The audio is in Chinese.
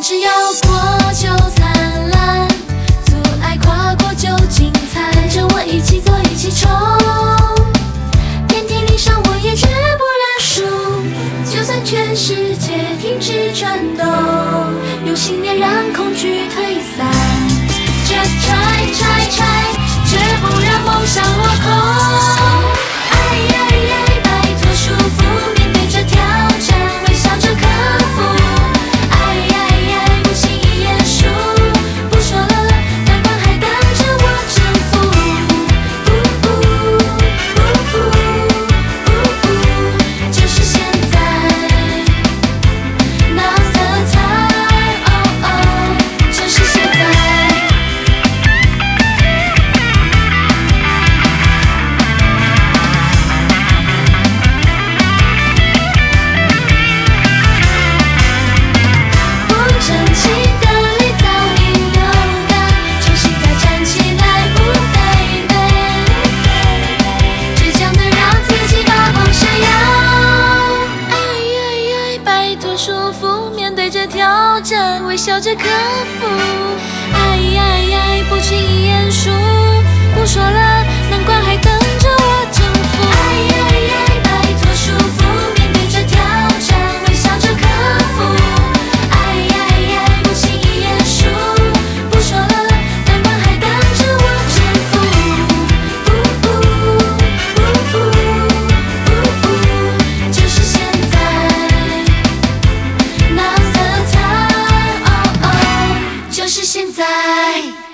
只要过就灿烂，阻碍跨过就精彩。跟着我一起做，一起冲，遍体鳞伤我也绝不认输。就算全世界停止转动，用信念让恐惧退散。Just try。多舒服，面对着挑战，微笑着克服。是现在。